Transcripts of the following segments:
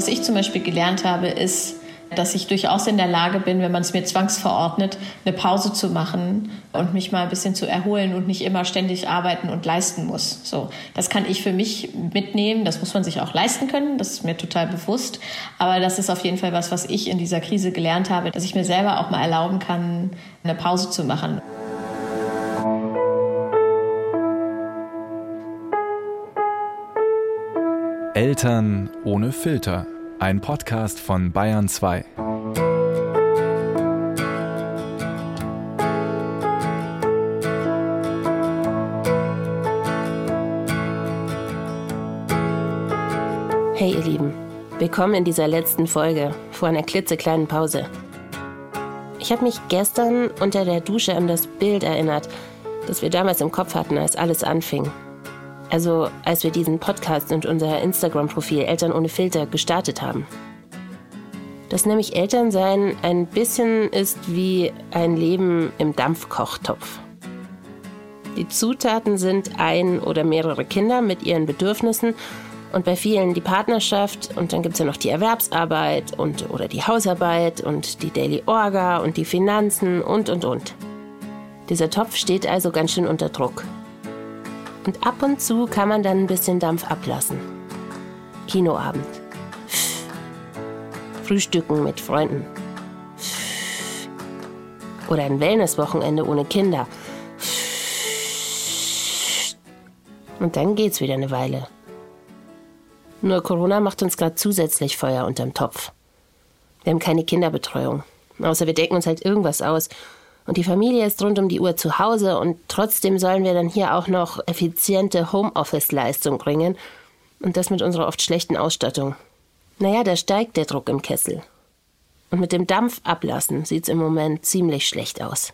Was ich zum Beispiel gelernt habe, ist, dass ich durchaus in der Lage bin, wenn man es mir zwangsverordnet, eine Pause zu machen und mich mal ein bisschen zu erholen und nicht immer ständig arbeiten und leisten muss. So, das kann ich für mich mitnehmen. Das muss man sich auch leisten können. Das ist mir total bewusst. Aber das ist auf jeden Fall was, was ich in dieser Krise gelernt habe, dass ich mir selber auch mal erlauben kann, eine Pause zu machen. Eltern ohne Filter ein Podcast von Bayern 2. Hey ihr Lieben, willkommen in dieser letzten Folge vor einer klitzekleinen Pause. Ich habe mich gestern unter der Dusche an das Bild erinnert, das wir damals im Kopf hatten, als alles anfing. Also als wir diesen Podcast und unser Instagram-Profil Eltern ohne Filter gestartet haben. Dass nämlich Elternsein ein bisschen ist wie ein Leben im Dampfkochtopf. Die Zutaten sind ein oder mehrere Kinder mit ihren Bedürfnissen und bei vielen die Partnerschaft und dann gibt es ja noch die Erwerbsarbeit und oder die Hausarbeit und die Daily Orga und die Finanzen und und und. Dieser Topf steht also ganz schön unter Druck. Und ab und zu kann man dann ein bisschen Dampf ablassen. Kinoabend. Frühstücken mit Freunden. Oder ein Wellnesswochenende ohne Kinder. Und dann geht's wieder eine Weile. Nur Corona macht uns gerade zusätzlich Feuer unterm Topf. Wir haben keine Kinderbetreuung. Außer wir decken uns halt irgendwas aus und die Familie ist rund um die Uhr zu Hause und trotzdem sollen wir dann hier auch noch effiziente Homeoffice-Leistung bringen und das mit unserer oft schlechten Ausstattung. Naja, da steigt der Druck im Kessel. Und mit dem Dampf ablassen sieht's im Moment ziemlich schlecht aus.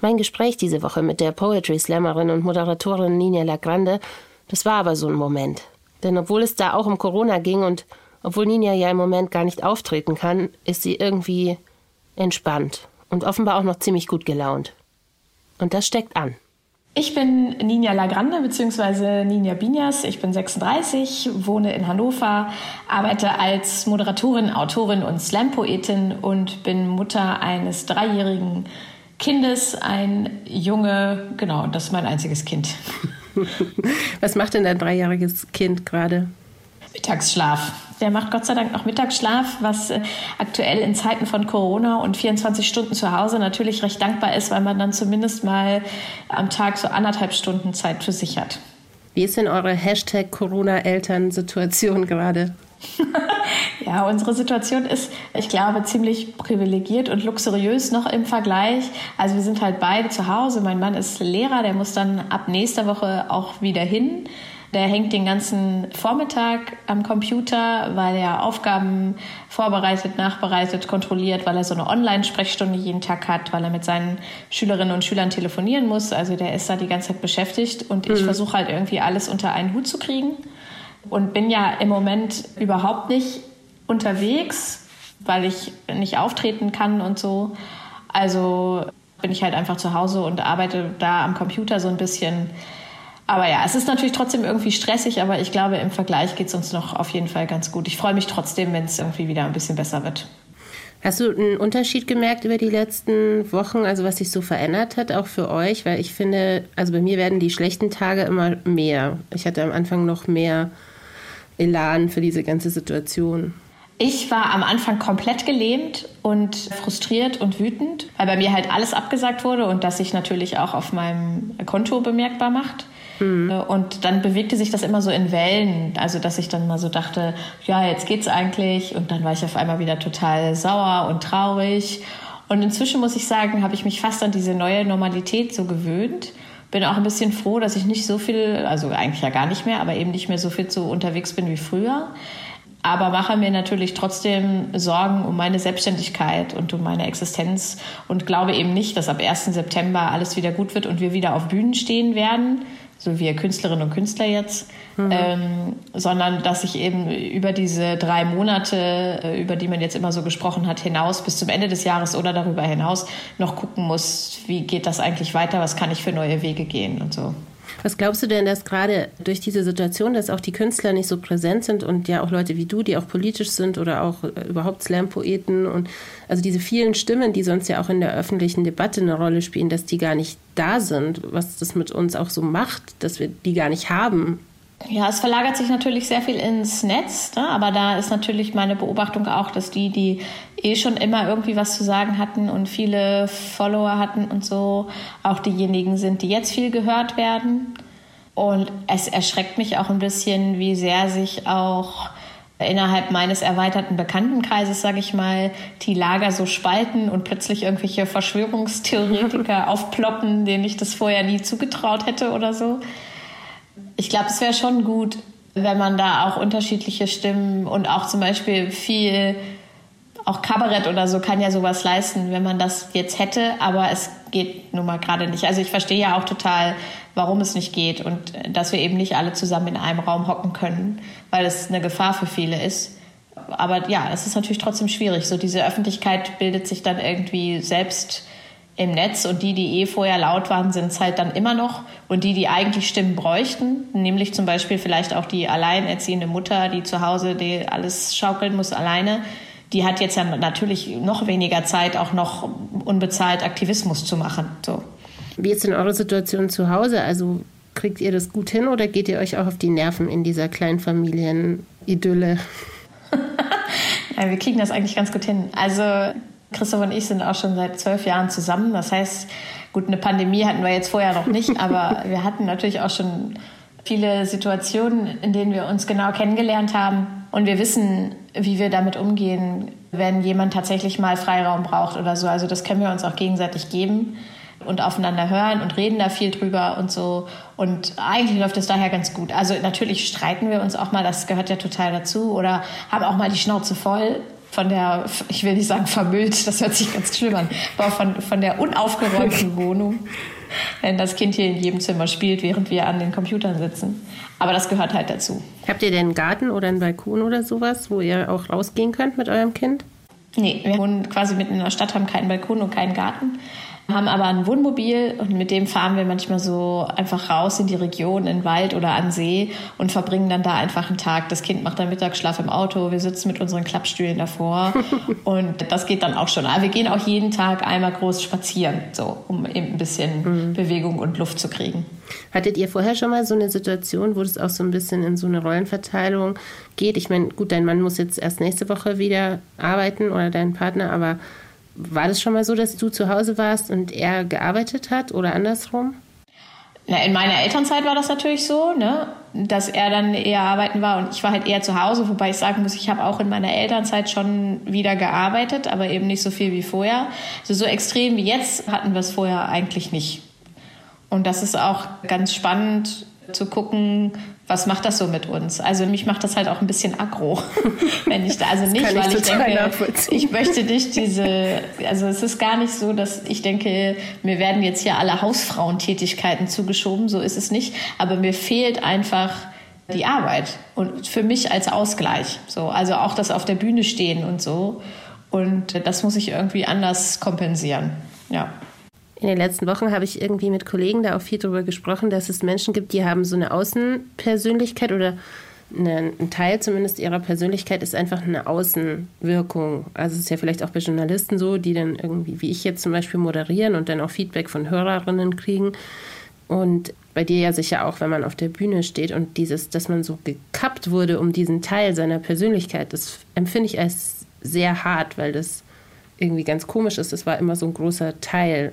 Mein Gespräch diese Woche mit der Poetry Slammerin und Moderatorin Nina Lagrande, das war aber so ein Moment. Denn obwohl es da auch um Corona ging und obwohl Nina ja im Moment gar nicht auftreten kann, ist sie irgendwie entspannt und offenbar auch noch ziemlich gut gelaunt. Und das steckt an. Ich bin Ninja Lagrande bzw. Ninja Binias. Ich bin 36, wohne in Hannover, arbeite als Moderatorin, Autorin und Slam-Poetin und bin Mutter eines dreijährigen Kindes, ein Junge, genau, das ist mein einziges Kind. Was macht denn dein dreijähriges Kind gerade? Mittagsschlaf. Der macht Gott sei Dank noch Mittagsschlaf, was äh, aktuell in Zeiten von Corona und 24 Stunden zu Hause natürlich recht dankbar ist, weil man dann zumindest mal am Tag so anderthalb Stunden Zeit für sich hat. Wie ist denn eure Hashtag Corona-Eltern-Situation gerade? ja, unsere Situation ist, ich glaube, ziemlich privilegiert und luxuriös noch im Vergleich. Also wir sind halt beide zu Hause. Mein Mann ist Lehrer, der muss dann ab nächster Woche auch wieder hin. Der hängt den ganzen Vormittag am Computer, weil er Aufgaben vorbereitet, nachbereitet, kontrolliert, weil er so eine Online-Sprechstunde jeden Tag hat, weil er mit seinen Schülerinnen und Schülern telefonieren muss. Also der ist da die ganze Zeit beschäftigt und ich mhm. versuche halt irgendwie alles unter einen Hut zu kriegen und bin ja im Moment überhaupt nicht unterwegs, weil ich nicht auftreten kann und so. Also bin ich halt einfach zu Hause und arbeite da am Computer so ein bisschen aber ja, es ist natürlich trotzdem irgendwie stressig, aber ich glaube, im Vergleich geht es uns noch auf jeden Fall ganz gut. Ich freue mich trotzdem, wenn es irgendwie wieder ein bisschen besser wird. Hast du einen Unterschied gemerkt über die letzten Wochen, also was sich so verändert hat, auch für euch? Weil ich finde, also bei mir werden die schlechten Tage immer mehr. Ich hatte am Anfang noch mehr Elan für diese ganze Situation. Ich war am Anfang komplett gelähmt und frustriert und wütend, weil bei mir halt alles abgesagt wurde und das sich natürlich auch auf meinem Konto bemerkbar macht. Mhm. Und dann bewegte sich das immer so in Wellen. Also, dass ich dann mal so dachte, ja, jetzt geht's eigentlich. Und dann war ich auf einmal wieder total sauer und traurig. Und inzwischen muss ich sagen, habe ich mich fast an diese neue Normalität so gewöhnt. Bin auch ein bisschen froh, dass ich nicht so viel, also eigentlich ja gar nicht mehr, aber eben nicht mehr so viel so unterwegs bin wie früher aber mache mir natürlich trotzdem Sorgen um meine Selbstständigkeit und um meine Existenz und glaube eben nicht, dass ab 1. September alles wieder gut wird und wir wieder auf Bühnen stehen werden, so wie Künstlerinnen und Künstler jetzt, mhm. ähm, sondern dass ich eben über diese drei Monate, äh, über die man jetzt immer so gesprochen hat, hinaus bis zum Ende des Jahres oder darüber hinaus noch gucken muss, wie geht das eigentlich weiter, was kann ich für neue Wege gehen und so. Was glaubst du denn, dass gerade durch diese Situation, dass auch die Künstler nicht so präsent sind und ja auch Leute wie du, die auch politisch sind oder auch äh, überhaupt Slam-Poeten und also diese vielen Stimmen, die sonst ja auch in der öffentlichen Debatte eine Rolle spielen, dass die gar nicht da sind, was das mit uns auch so macht, dass wir die gar nicht haben? Ja, es verlagert sich natürlich sehr viel ins Netz, ne? aber da ist natürlich meine Beobachtung auch, dass die, die eh schon immer irgendwie was zu sagen hatten und viele Follower hatten und so, auch diejenigen sind, die jetzt viel gehört werden. Und es erschreckt mich auch ein bisschen, wie sehr sich auch innerhalb meines erweiterten Bekanntenkreises, sage ich mal, die Lager so spalten und plötzlich irgendwelche Verschwörungstheoretiker aufploppen, denen ich das vorher nie zugetraut hätte oder so ich glaube, es wäre schon gut, wenn man da auch unterschiedliche Stimmen und auch zum Beispiel viel, auch Kabarett oder so kann ja sowas leisten, wenn man das jetzt hätte, aber es geht nun mal gerade nicht. Also ich verstehe ja auch total, warum es nicht geht und dass wir eben nicht alle zusammen in einem Raum hocken können, weil es eine Gefahr für viele ist. Aber ja, es ist natürlich trotzdem schwierig. So diese Öffentlichkeit bildet sich dann irgendwie selbst im Netz und die, die eh vorher laut waren, sind es halt dann immer noch. Und die, die eigentlich Stimmen bräuchten, nämlich zum Beispiel vielleicht auch die alleinerziehende Mutter, die zu Hause die alles schaukeln muss alleine, die hat jetzt ja natürlich noch weniger Zeit, auch noch unbezahlt Aktivismus zu machen. So. Wie ist denn eure Situation zu Hause? Also kriegt ihr das gut hin oder geht ihr euch auch auf die Nerven in dieser Kleinfamilien-Idylle? ja, wir kriegen das eigentlich ganz gut hin. Also Christoph und ich sind auch schon seit zwölf Jahren zusammen. Das heißt, gut, eine Pandemie hatten wir jetzt vorher noch nicht, aber wir hatten natürlich auch schon viele Situationen, in denen wir uns genau kennengelernt haben. Und wir wissen, wie wir damit umgehen, wenn jemand tatsächlich mal Freiraum braucht oder so. Also das können wir uns auch gegenseitig geben und aufeinander hören und reden da viel drüber und so. Und eigentlich läuft es daher ganz gut. Also natürlich streiten wir uns auch mal, das gehört ja total dazu, oder haben auch mal die Schnauze voll von der, ich will nicht sagen vermüllt, das hört sich ganz schlimm an, aber von, von der unaufgeräumten Wohnung, wenn das Kind hier in jedem Zimmer spielt, während wir an den Computern sitzen. Aber das gehört halt dazu. Habt ihr denn einen Garten oder einen Balkon oder sowas, wo ihr auch rausgehen könnt mit eurem Kind? Nee, wir wohnen quasi mitten in der Stadt, haben keinen Balkon und keinen Garten haben aber ein Wohnmobil und mit dem fahren wir manchmal so einfach raus in die Region, in den Wald oder an See und verbringen dann da einfach einen Tag. Das Kind macht dann Mittagsschlaf im Auto, wir sitzen mit unseren Klappstühlen davor und das geht dann auch schon. Aber wir gehen auch jeden Tag einmal groß spazieren, so, um eben ein bisschen mhm. Bewegung und Luft zu kriegen. Hattet ihr vorher schon mal so eine Situation, wo es auch so ein bisschen in so eine Rollenverteilung geht? Ich meine, gut, dein Mann muss jetzt erst nächste Woche wieder arbeiten oder dein Partner, aber war das schon mal so, dass du zu Hause warst und er gearbeitet hat oder andersrum? Na, in meiner Elternzeit war das natürlich so, ne? dass er dann eher arbeiten war und ich war halt eher zu Hause, wobei ich sagen muss, ich habe auch in meiner Elternzeit schon wieder gearbeitet, aber eben nicht so viel wie vorher. Also so extrem wie jetzt hatten wir es vorher eigentlich nicht. Und das ist auch ganz spannend zu gucken, was macht das so mit uns? Also mich macht das halt auch ein bisschen aggro, wenn ich da, also nicht, weil ich, ich denke, ich möchte nicht diese, also es ist gar nicht so, dass ich denke, mir werden jetzt hier alle Hausfrauentätigkeiten zugeschoben, so ist es nicht, aber mir fehlt einfach die Arbeit und für mich als Ausgleich, so, also auch das auf der Bühne stehen und so. Und das muss ich irgendwie anders kompensieren, ja in den letzten Wochen habe ich irgendwie mit Kollegen da auch viel darüber gesprochen, dass es Menschen gibt, die haben so eine Außenpersönlichkeit oder ein Teil zumindest ihrer Persönlichkeit ist einfach eine Außenwirkung. Also es ist ja vielleicht auch bei Journalisten so, die dann irgendwie, wie ich jetzt zum Beispiel, moderieren und dann auch Feedback von Hörerinnen kriegen. Und bei dir ja sicher auch, wenn man auf der Bühne steht und dieses, dass man so gekappt wurde um diesen Teil seiner Persönlichkeit, das empfinde ich als sehr hart, weil das irgendwie ganz komisch ist. Das war immer so ein großer Teil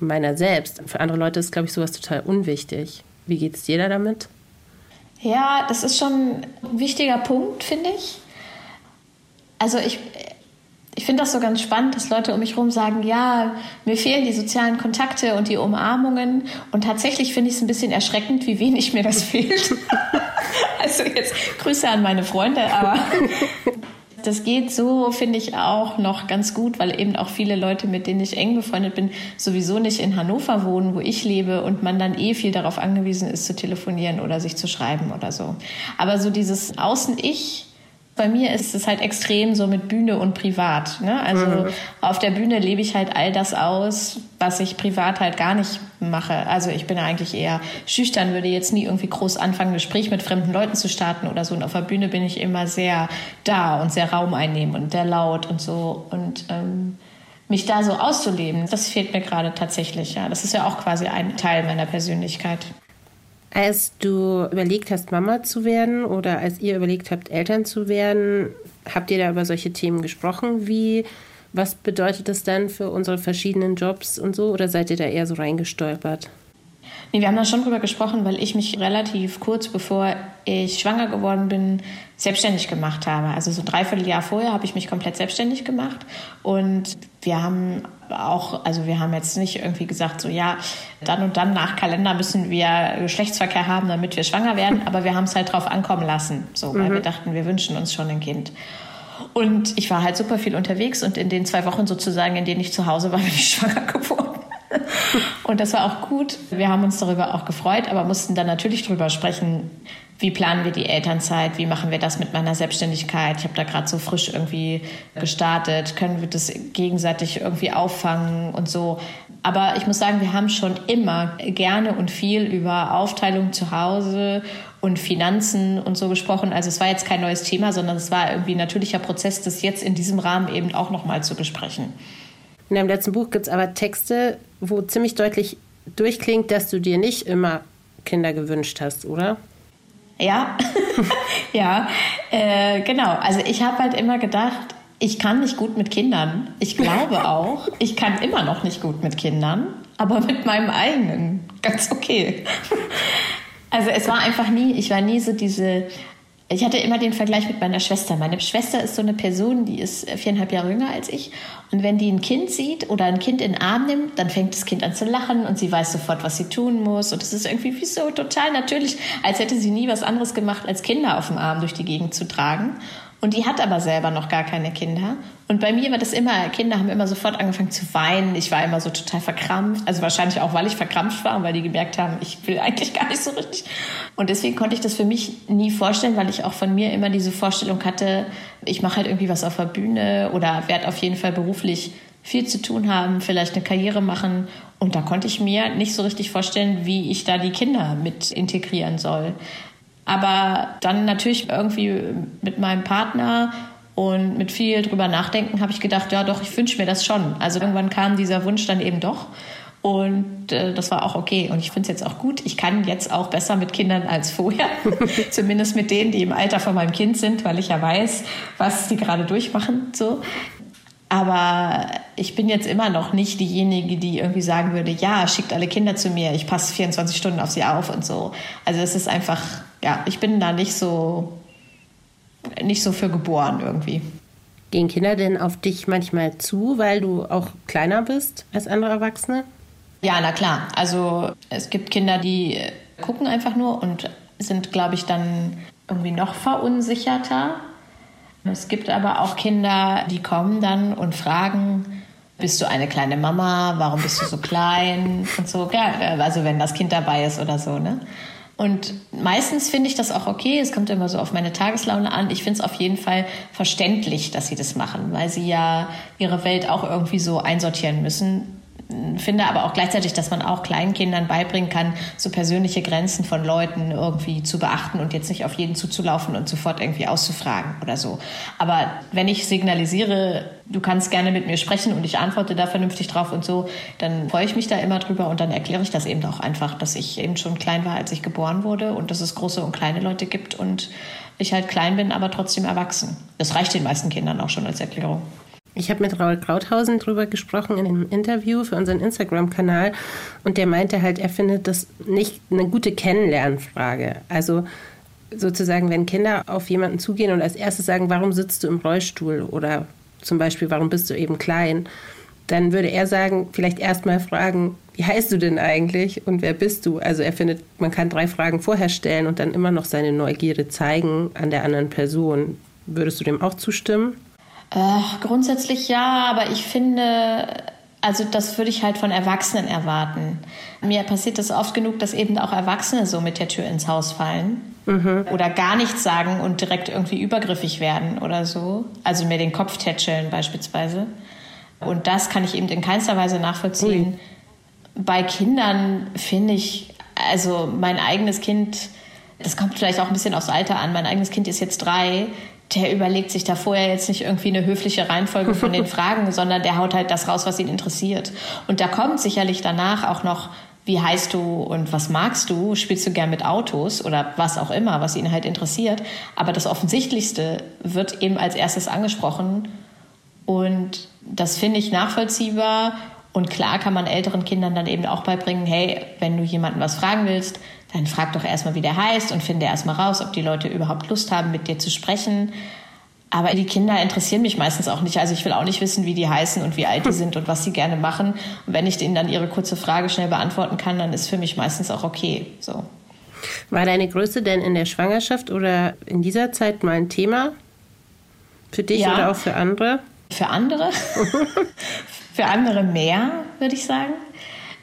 meiner selbst. Für andere Leute ist, glaube ich, sowas total unwichtig. Wie geht es dir da damit? Ja, das ist schon ein wichtiger Punkt, finde ich. Also ich, ich finde das so ganz spannend, dass Leute um mich herum sagen, ja, mir fehlen die sozialen Kontakte und die Umarmungen. Und tatsächlich finde ich es ein bisschen erschreckend, wie wenig mir das fehlt. also jetzt Grüße an meine Freunde, aber das geht so, finde ich, auch noch ganz gut, weil eben auch viele Leute, mit denen ich eng befreundet bin, sowieso nicht in Hannover wohnen, wo ich lebe und man dann eh viel darauf angewiesen ist, zu telefonieren oder sich zu schreiben oder so. Aber so dieses Außen-Ich Bei mir ist es halt extrem so mit Bühne und privat. Ne? Also mhm. auf der Bühne lebe ich halt all das aus, was ich privat halt gar nicht mache. Also ich bin eigentlich eher schüchtern, würde jetzt nie irgendwie groß anfangen, ein Gespräch mit fremden Leuten zu starten oder so. Und auf der Bühne bin ich immer sehr da und sehr Raum einnehmen und sehr laut und so. Und ähm, mich da so auszuleben, das fehlt mir gerade tatsächlich. Ja, das ist ja auch quasi ein Teil meiner Persönlichkeit. Als du überlegt hast, Mama zu werden oder als ihr überlegt habt, Eltern zu werden, habt ihr da über solche Themen gesprochen? Wie, was bedeutet das dann für unsere verschiedenen Jobs und so? Oder seid ihr da eher so reingestolpert? Nee, wir haben da schon drüber gesprochen, weil ich mich relativ kurz bevor ich schwanger geworden bin, selbstständig gemacht habe. Also so ein Dreivierteljahr vorher habe ich mich komplett selbstständig gemacht. Und wir haben auch, also wir haben jetzt nicht irgendwie gesagt, so ja, dann und dann nach Kalender müssen wir Geschlechtsverkehr haben, damit wir schwanger werden. Aber wir haben es halt drauf ankommen lassen, so, weil mhm. wir dachten, wir wünschen uns schon ein Kind. Und ich war halt super viel unterwegs und in den zwei Wochen sozusagen, in denen ich zu Hause war, bin ich schwanger geworden. Und das war auch gut. Wir haben uns darüber auch gefreut, aber mussten dann natürlich darüber sprechen, wie planen wir die Elternzeit, wie machen wir das mit meiner Selbstständigkeit. Ich habe da gerade so frisch irgendwie gestartet, können wir das gegenseitig irgendwie auffangen und so. Aber ich muss sagen, wir haben schon immer gerne und viel über Aufteilung zu Hause und Finanzen und so gesprochen. Also es war jetzt kein neues Thema, sondern es war irgendwie ein natürlicher Prozess, das jetzt in diesem Rahmen eben auch nochmal zu besprechen. In deinem letzten Buch gibt es aber Texte, wo ziemlich deutlich durchklingt, dass du dir nicht immer Kinder gewünscht hast, oder? Ja, ja, äh, genau. Also ich habe halt immer gedacht, ich kann nicht gut mit Kindern. Ich glaube auch, ich kann immer noch nicht gut mit Kindern, aber mit meinem eigenen ganz okay. Also es war einfach nie, ich war nie so diese ich hatte immer den Vergleich mit meiner Schwester. Meine Schwester ist so eine Person, die ist viereinhalb Jahre jünger als ich. Und wenn die ein Kind sieht oder ein Kind in den Arm nimmt, dann fängt das Kind an zu lachen und sie weiß sofort, was sie tun muss. Und es ist irgendwie wie so total natürlich, als hätte sie nie was anderes gemacht, als Kinder auf dem Arm durch die Gegend zu tragen. Und die hat aber selber noch gar keine Kinder. Und bei mir war das immer, Kinder haben immer sofort angefangen zu weinen. Ich war immer so total verkrampft. Also wahrscheinlich auch, weil ich verkrampft war und weil die gemerkt haben, ich will eigentlich gar nicht so richtig. Und deswegen konnte ich das für mich nie vorstellen, weil ich auch von mir immer diese Vorstellung hatte, ich mache halt irgendwie was auf der Bühne oder werde auf jeden Fall beruflich viel zu tun haben, vielleicht eine Karriere machen. Und da konnte ich mir nicht so richtig vorstellen, wie ich da die Kinder mit integrieren soll. Aber dann natürlich irgendwie mit meinem Partner und mit viel drüber nachdenken habe ich gedacht, ja doch, ich wünsche mir das schon. Also irgendwann kam dieser Wunsch dann eben doch. Und äh, das war auch okay. Und ich finde es jetzt auch gut. Ich kann jetzt auch besser mit Kindern als vorher. Zumindest mit denen, die im Alter von meinem Kind sind, weil ich ja weiß, was sie gerade durchmachen. So. Aber ich bin jetzt immer noch nicht diejenige, die irgendwie sagen würde, ja, schickt alle Kinder zu mir, ich passe 24 Stunden auf sie auf und so. Also es ist einfach, ja, ich bin da nicht so, nicht so für geboren irgendwie. Gehen Kinder denn auf dich manchmal zu, weil du auch kleiner bist als andere Erwachsene? Ja, na klar. Also es gibt Kinder, die gucken einfach nur und sind, glaube ich, dann irgendwie noch verunsicherter es gibt aber auch Kinder, die kommen dann und fragen, bist du eine kleine Mama? Warum bist du so klein? Und so, ja, also wenn das Kind dabei ist oder so, ne? Und meistens finde ich das auch okay. Es kommt immer so auf meine Tageslaune an. Ich finde es auf jeden Fall verständlich, dass sie das machen, weil sie ja ihre Welt auch irgendwie so einsortieren müssen finde aber auch gleichzeitig, dass man auch Kleinkindern beibringen kann, so persönliche Grenzen von Leuten irgendwie zu beachten und jetzt nicht auf jeden zuzulaufen und sofort irgendwie auszufragen oder so. Aber wenn ich signalisiere, du kannst gerne mit mir sprechen und ich antworte da vernünftig drauf und so, dann freue ich mich da immer drüber und dann erkläre ich das eben auch einfach, dass ich eben schon klein war, als ich geboren wurde und dass es große und kleine Leute gibt und ich halt klein bin, aber trotzdem erwachsen. Das reicht den meisten Kindern auch schon als Erklärung. Ich habe mit Raul Krauthausen drüber gesprochen in einem Interview für unseren Instagram-Kanal und der meinte halt, er findet das nicht eine gute Kennenlernfrage. Also sozusagen, wenn Kinder auf jemanden zugehen und als erstes sagen, warum sitzt du im Rollstuhl oder zum Beispiel, warum bist du eben klein, dann würde er sagen, vielleicht erstmal fragen, wie heißt du denn eigentlich und wer bist du? Also er findet, man kann drei Fragen vorher stellen und dann immer noch seine Neugierde zeigen an der anderen Person. Würdest du dem auch zustimmen? Äh, grundsätzlich ja, aber ich finde, Also das würde ich halt von Erwachsenen erwarten. Mir passiert es oft genug, dass eben auch Erwachsene so mit der Tür ins Haus fallen mhm. oder gar nichts sagen und direkt irgendwie übergriffig werden oder so. Also mir den Kopf tätscheln beispielsweise. Und das kann ich eben in keinster Weise nachvollziehen. Ui. Bei Kindern finde ich, also mein eigenes Kind, das kommt vielleicht auch ein bisschen aufs Alter an. Mein eigenes Kind ist jetzt drei der überlegt sich da vorher jetzt nicht irgendwie eine höfliche Reihenfolge von den Fragen, sondern der haut halt das raus, was ihn interessiert. Und da kommt sicherlich danach auch noch, wie heißt du und was magst du? Spielst du gern mit Autos oder was auch immer, was ihn halt interessiert. Aber das Offensichtlichste wird eben als erstes angesprochen. Und das finde ich nachvollziehbar. Und klar kann man älteren Kindern dann eben auch beibringen, hey, wenn du jemanden was fragen willst, dann frag doch erstmal, wie der heißt und finde erstmal raus, ob die Leute überhaupt Lust haben, mit dir zu sprechen. Aber die Kinder interessieren mich meistens auch nicht. Also ich will auch nicht wissen, wie die heißen und wie alt die sind und was sie gerne machen. Und wenn ich denen dann ihre kurze Frage schnell beantworten kann, dann ist für mich meistens auch okay. So. War deine Größe denn in der Schwangerschaft oder in dieser Zeit mal ein Thema? Für dich ja. oder auch für andere? Für andere? für andere mehr, würde ich sagen.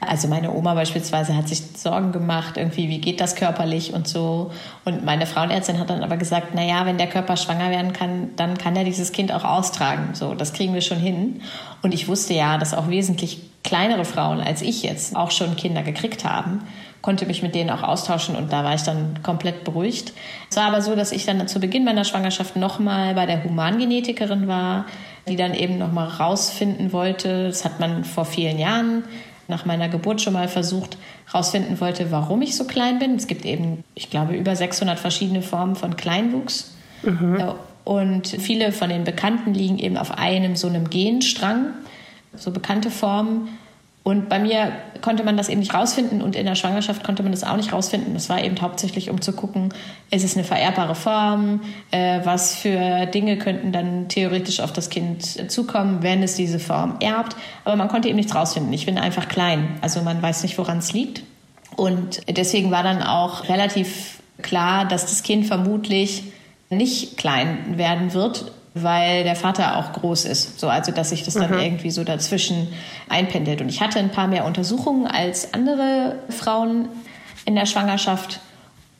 Also meine Oma beispielsweise hat sich Sorgen gemacht, irgendwie, wie geht das körperlich und so. Und meine Frauenärztin hat dann aber gesagt, na ja, wenn der Körper schwanger werden kann, dann kann er dieses Kind auch austragen. So, das kriegen wir schon hin. Und ich wusste ja, dass auch wesentlich kleinere Frauen als ich jetzt auch schon Kinder gekriegt haben konnte mich mit denen auch austauschen und da war ich dann komplett beruhigt. Es war aber so, dass ich dann zu Beginn meiner Schwangerschaft nochmal bei der Humangenetikerin war, die dann eben nochmal rausfinden wollte, das hat man vor vielen Jahren nach meiner Geburt schon mal versucht, herausfinden wollte, warum ich so klein bin. Es gibt eben, ich glaube, über 600 verschiedene Formen von Kleinwuchs. Mhm. Und viele von den Bekannten liegen eben auf einem so einem Genstrang, so bekannte Formen. Und bei mir konnte man das eben nicht rausfinden und in der Schwangerschaft konnte man das auch nicht rausfinden. Das war eben hauptsächlich, um zu gucken, ist es eine vererbbare Form, äh, was für Dinge könnten dann theoretisch auf das Kind zukommen, wenn es diese Form erbt. Aber man konnte eben nichts rausfinden. Ich bin einfach klein, also man weiß nicht, woran es liegt. Und deswegen war dann auch relativ klar, dass das Kind vermutlich nicht klein werden wird, weil der Vater auch groß ist. So, also dass sich das dann mhm. irgendwie so dazwischen einpendelt. Und ich hatte ein paar mehr Untersuchungen als andere Frauen in der Schwangerschaft.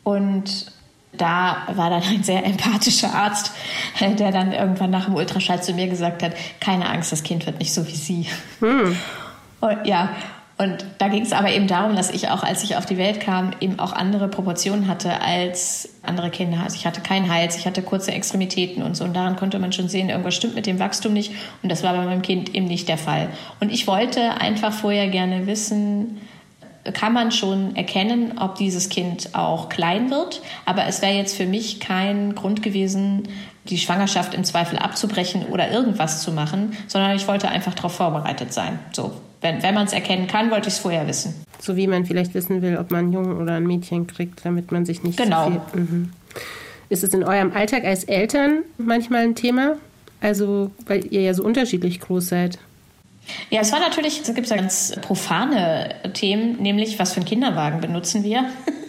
Und da war dann ein sehr empathischer Arzt, der dann irgendwann nach dem Ultraschall zu mir gesagt hat, keine Angst, das Kind wird nicht so wie Sie. Mhm. Und ja, und da ging es aber eben darum, dass ich auch, als ich auf die Welt kam, eben auch andere Proportionen hatte als andere Kinder. Also ich hatte keinen Hals, ich hatte kurze Extremitäten und so. Und daran konnte man schon sehen, irgendwas stimmt mit dem Wachstum nicht. Und das war bei meinem Kind eben nicht der Fall. Und ich wollte einfach vorher gerne wissen, kann man schon erkennen, ob dieses Kind auch klein wird. Aber es wäre jetzt für mich kein Grund gewesen, die Schwangerschaft im Zweifel abzubrechen oder irgendwas zu machen, sondern ich wollte einfach darauf vorbereitet sein. So, wenn, wenn man es erkennen kann, wollte ich es vorher wissen. So wie man vielleicht wissen will, ob man einen Jungen oder ein Mädchen kriegt, damit man sich nicht genau. so viel... Mhm. Ist es in eurem Alltag als Eltern manchmal ein Thema? Also, weil ihr ja so unterschiedlich groß seid. Ja, es war natürlich, es gibt ja ganz profane Themen, nämlich was für einen Kinderwagen benutzen wir.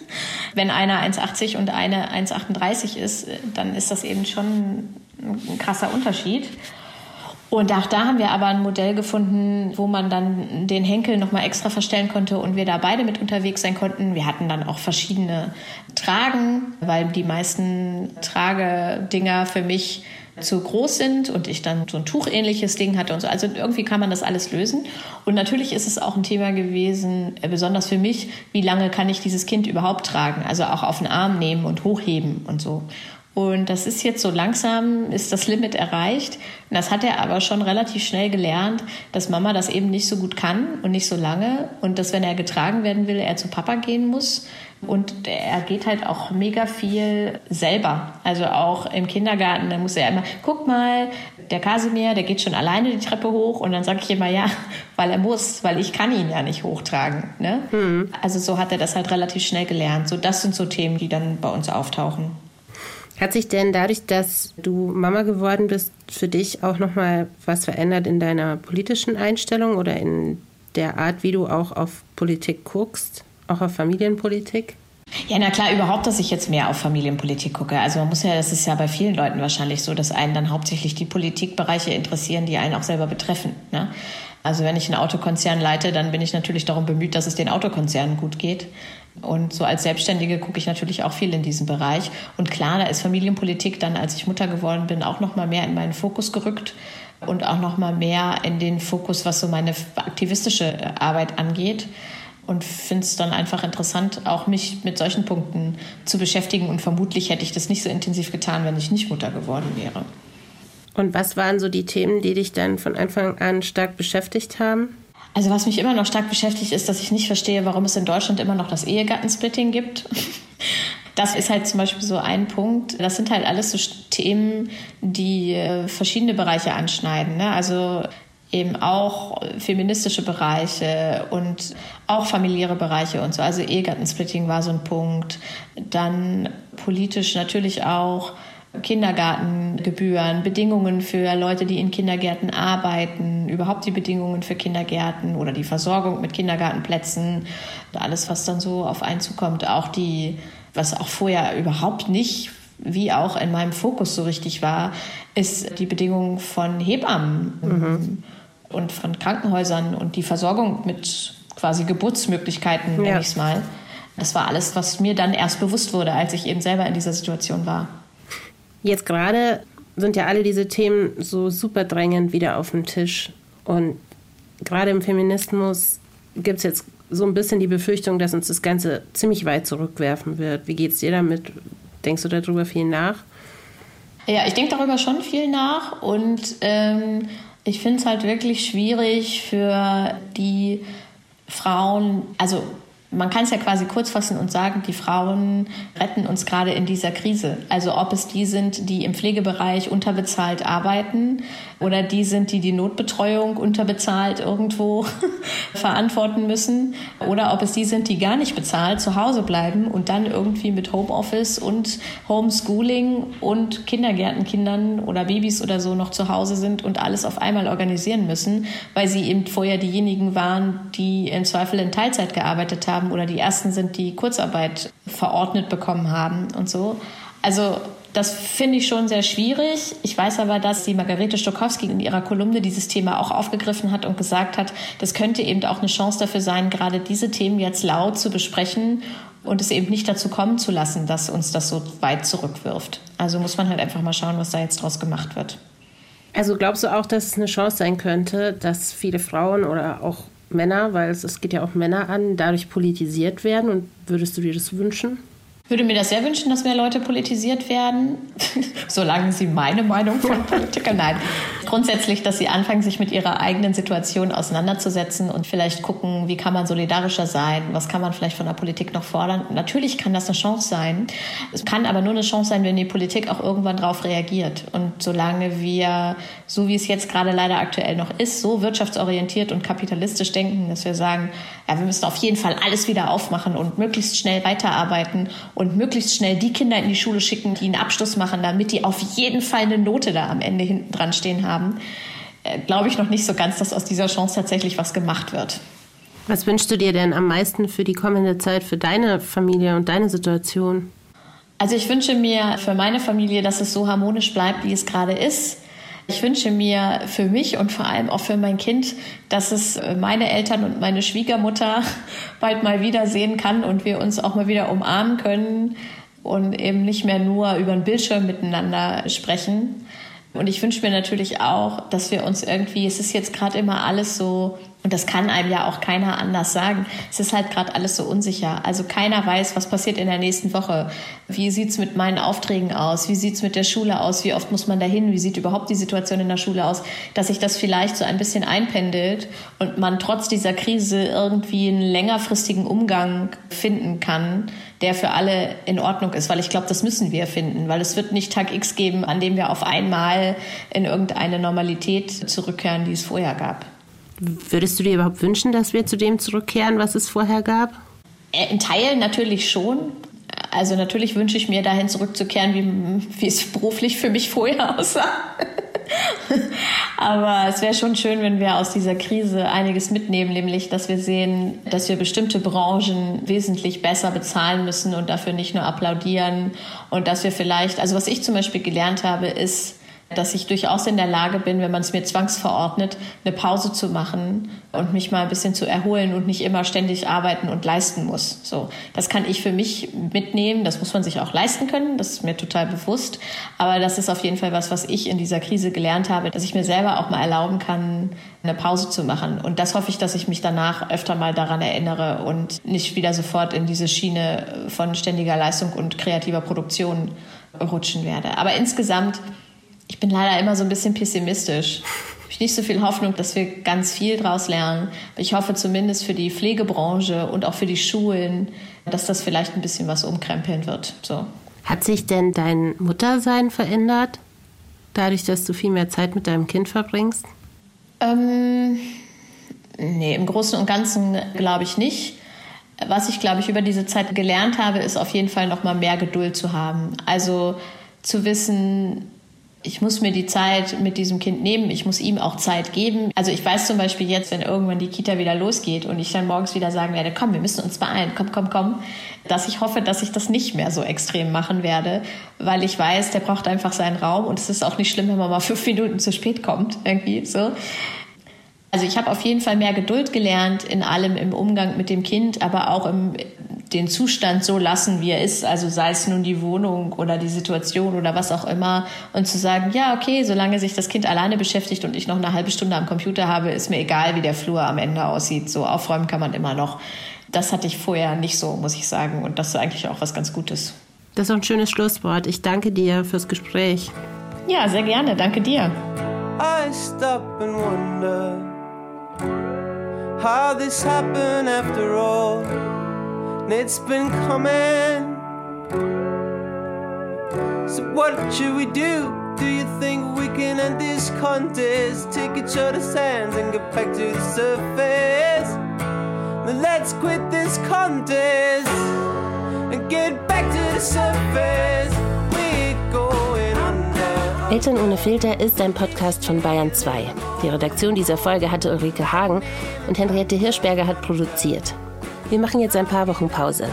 Wenn einer 1,80 und eine 1,38 ist, dann ist das eben schon ein krasser Unterschied. Und auch da haben wir aber ein Modell gefunden, wo man dann den Henkel nochmal extra verstellen konnte und wir da beide mit unterwegs sein konnten. Wir hatten dann auch verschiedene Tragen, weil die meisten Tragedinger für mich zu groß sind und ich dann so ein tuchähnliches Ding hatte und so. Also irgendwie kann man das alles lösen. Und natürlich ist es auch ein Thema gewesen, äh, besonders für mich, wie lange kann ich dieses Kind überhaupt tragen? Also auch auf den Arm nehmen und hochheben und so. Und das ist jetzt so langsam, ist das Limit erreicht. Und das hat er aber schon relativ schnell gelernt, dass Mama das eben nicht so gut kann und nicht so lange. Und dass, wenn er getragen werden will, er zu Papa gehen muss. Und er geht halt auch mega viel selber. Also auch im Kindergarten, da muss er immer, guck mal, der Kasimir, der geht schon alleine die Treppe hoch. Und dann sage ich immer, ja, weil er muss, weil ich kann ihn ja nicht hochtragen. Ne? Mhm. Also so hat er das halt relativ schnell gelernt. So, das sind so Themen, die dann bei uns auftauchen. Hat sich denn dadurch, dass du Mama geworden bist, für dich auch nochmal was verändert in deiner politischen Einstellung oder in der Art, wie du auch auf Politik guckst, auch auf Familienpolitik? Ja, na klar, überhaupt, dass ich jetzt mehr auf Familienpolitik gucke. Also man muss ja, das ist ja bei vielen Leuten wahrscheinlich so, dass einen dann hauptsächlich die Politikbereiche interessieren, die einen auch selber betreffen. Ne? Also wenn ich einen Autokonzern leite, dann bin ich natürlich darum bemüht, dass es den Autokonzernen gut geht. Und so als Selbstständige gucke ich natürlich auch viel in diesem Bereich. Und klar, da ist Familienpolitik dann, als ich Mutter geworden bin, auch noch mal mehr in meinen Fokus gerückt und auch noch mal mehr in den Fokus, was so meine aktivistische Arbeit angeht. Und finde es dann einfach interessant, auch mich mit solchen Punkten zu beschäftigen. Und vermutlich hätte ich das nicht so intensiv getan, wenn ich nicht Mutter geworden wäre. Und was waren so die Themen, die dich dann von Anfang an stark beschäftigt haben? Also was mich immer noch stark beschäftigt, ist, dass ich nicht verstehe, warum es in Deutschland immer noch das Ehegattensplitting gibt. Das ist halt zum Beispiel so ein Punkt. Das sind halt alles so Themen, die äh, verschiedene Bereiche anschneiden. Ne? Also eben auch feministische Bereiche und auch familiäre Bereiche und so. Also Ehegattensplitting war so ein Punkt. Dann politisch natürlich auch Kindergartengebühren, Bedingungen für Leute, die in Kindergärten arbeiten, überhaupt die Bedingungen für Kindergärten oder die Versorgung mit Kindergartenplätzen, alles, was dann so auf einen zukommt, auch die, was auch vorher überhaupt nicht wie auch in meinem Fokus so richtig war, ist die Bedingungen von Hebammen mhm. und von Krankenhäusern und die Versorgung mit quasi Geburtsmöglichkeiten, nenne ich es mal. Das war alles, was mir dann erst bewusst wurde, als ich eben selber in dieser Situation war. Jetzt gerade sind ja alle diese Themen so super drängend wieder auf dem Tisch. Und gerade im Feminismus gibt es jetzt so ein bisschen die Befürchtung, dass uns das Ganze ziemlich weit zurückwerfen wird. Wie geht es dir damit? Denkst du darüber viel nach? Ja, ich denke darüber schon viel nach und ähm, ich finde es halt wirklich schwierig für die Frauen, also man kann es ja quasi kurz fassen und sagen, die Frauen retten uns gerade in dieser Krise. Also ob es die sind, die im Pflegebereich unterbezahlt arbeiten oder die sind, die die Notbetreuung unterbezahlt irgendwo verantworten müssen oder ob es die sind, die gar nicht bezahlt zu Hause bleiben und dann irgendwie mit Homeoffice und Homeschooling und Kindergärtenkindern oder Babys oder so noch zu Hause sind und alles auf einmal organisieren müssen, weil sie eben vorher diejenigen waren, die im Zweifel in Teilzeit gearbeitet haben oder die ersten sind, die Kurzarbeit verordnet bekommen haben und so. Also das finde ich schon sehr schwierig. Ich weiß aber, dass die Margarete Stokowski in ihrer Kolumne dieses Thema auch aufgegriffen hat und gesagt hat, das könnte eben auch eine Chance dafür sein, gerade diese Themen jetzt laut zu besprechen und es eben nicht dazu kommen zu lassen, dass uns das so weit zurückwirft. Also muss man halt einfach mal schauen, was da jetzt draus gemacht wird. Also glaubst du auch, dass es eine Chance sein könnte, dass viele Frauen oder auch Männer, weil es, es geht ja auch Männer an, dadurch politisiert werden? Und würdest du dir das wünschen? Würde mir das sehr wünschen, dass mehr Leute politisiert werden, solange sie meine Meinung von Politikern, nein. Grundsätzlich, dass sie anfangen, sich mit ihrer eigenen Situation auseinanderzusetzen und vielleicht gucken, wie kann man solidarischer sein, was kann man vielleicht von der Politik noch fordern. Natürlich kann das eine Chance sein. Es kann aber nur eine Chance sein, wenn die Politik auch irgendwann darauf reagiert. Und solange wir, so wie es jetzt gerade leider aktuell noch ist, so wirtschaftsorientiert und kapitalistisch denken, dass wir sagen, ja, wir müssen auf jeden Fall alles wieder aufmachen und möglichst schnell weiterarbeiten und möglichst schnell die Kinder in die Schule schicken, die einen Abschluss machen, damit die auf jeden Fall eine Note da am Ende hinten dran stehen haben, äh, glaube ich noch nicht so ganz, dass aus dieser Chance tatsächlich was gemacht wird. Was wünschst du dir denn am meisten für die kommende Zeit, für deine Familie und deine Situation? Also ich wünsche mir für meine Familie, dass es so harmonisch bleibt, wie es gerade ist ich wünsche mir für mich und vor allem auch für mein Kind, dass es meine Eltern und meine Schwiegermutter bald mal wiedersehen kann und wir uns auch mal wieder umarmen können und eben nicht mehr nur über den Bildschirm miteinander sprechen. Und ich wünsche mir natürlich auch, dass wir uns irgendwie, es ist jetzt gerade immer alles so und das kann einem ja auch keiner anders sagen. Es ist halt gerade alles so unsicher. Also keiner weiß, was passiert in der nächsten Woche. Wie sieht's mit meinen Aufträgen aus? Wie sieht's mit der Schule aus? Wie oft muss man dahin? Wie sieht überhaupt die Situation in der Schule aus? Dass sich das vielleicht so ein bisschen einpendelt und man trotz dieser Krise irgendwie einen längerfristigen Umgang finden kann, der für alle in Ordnung ist. Weil ich glaube, das müssen wir finden. Weil es wird nicht Tag X geben, an dem wir auf einmal in irgendeine Normalität zurückkehren, die es vorher gab. Würdest du dir überhaupt wünschen, dass wir zu dem zurückkehren, was es vorher gab? Äh, in Teilen natürlich schon. Also natürlich wünsche ich mir dahin zurückzukehren, wie, wie es beruflich für mich vorher aussah. Aber es wäre schon schön, wenn wir aus dieser Krise einiges mitnehmen, nämlich, dass wir sehen, dass wir bestimmte Branchen wesentlich besser bezahlen müssen und dafür nicht nur applaudieren und dass wir vielleicht, also was ich zum Beispiel gelernt habe, ist, dass ich durchaus in der Lage bin, wenn man es mir zwangsverordnet, eine Pause zu machen und mich mal ein bisschen zu erholen und nicht immer ständig arbeiten und leisten muss. So, das kann ich für mich mitnehmen. Das muss man sich auch leisten können. Das ist mir total bewusst. Aber das ist auf jeden Fall was, was ich in dieser Krise gelernt habe, dass ich mir selber auch mal erlauben kann, eine Pause zu machen. Und das hoffe ich, dass ich mich danach öfter mal daran erinnere und nicht wieder sofort in diese Schiene von ständiger Leistung und kreativer Produktion rutschen werde. Aber insgesamt ich bin leider immer so ein bisschen pessimistisch. Ich habe nicht so viel Hoffnung, dass wir ganz viel daraus lernen. Ich hoffe zumindest für die Pflegebranche und auch für die Schulen, dass das vielleicht ein bisschen was umkrempeln wird. So. Hat sich denn dein Muttersein verändert, dadurch, dass du viel mehr Zeit mit deinem Kind verbringst? Ähm, nee, im Großen und Ganzen glaube ich nicht. Was ich, glaube ich, über diese Zeit gelernt habe, ist auf jeden Fall noch mal mehr Geduld zu haben. Also zu wissen, ich muss mir die Zeit mit diesem Kind nehmen, ich muss ihm auch Zeit geben. Also ich weiß zum Beispiel jetzt, wenn irgendwann die Kita wieder losgeht und ich dann morgens wieder sagen werde, komm, wir müssen uns beeilen, komm, komm, komm, dass ich hoffe, dass ich das nicht mehr so extrem machen werde, weil ich weiß, der braucht einfach seinen Raum und es ist auch nicht schlimm, wenn man mal fünf Minuten zu spät kommt, irgendwie so. Also ich habe auf jeden Fall mehr Geduld gelernt in allem im Umgang mit dem Kind, aber auch im den Zustand so lassen, wie er ist, also sei es nun die Wohnung oder die Situation oder was auch immer, und zu sagen, ja, okay, solange sich das Kind alleine beschäftigt und ich noch eine halbe Stunde am Computer habe, ist mir egal, wie der Flur am Ende aussieht. So aufräumen kann man immer noch. Das hatte ich vorher nicht so, muss ich sagen, und das ist eigentlich auch was ganz Gutes. Das ist ein schönes Schlusswort. Ich danke dir fürs Gespräch. Ja, sehr gerne. Danke dir. I stop and wonder how this happened after all. It's been coming. So, what should we do? Do you think we can end this contest? Take each other's hands and get back to the surface. Then let's quit this contest and get back to the surface. Eltern ohne Filter ist ein Podcast von Bayern 2. Die Redaktion dieser Folge hatte Ulrike Hagen und Henriette Hirschberger hat produziert. Wir machen jetzt ein paar Wochen Pause.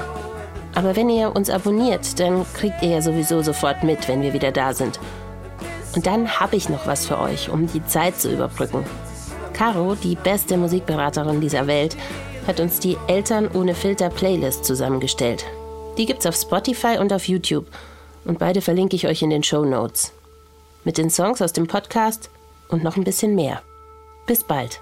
Aber wenn ihr uns abonniert, dann kriegt ihr ja sowieso sofort mit, wenn wir wieder da sind. Und dann habe ich noch was für euch, um die Zeit zu überbrücken. Caro, die beste Musikberaterin dieser Welt, hat uns die Eltern ohne Filter Playlist zusammengestellt. Die gibt's auf Spotify und auf YouTube und beide verlinke ich euch in den Show Notes. Mit den Songs aus dem Podcast und noch ein bisschen mehr. Bis bald.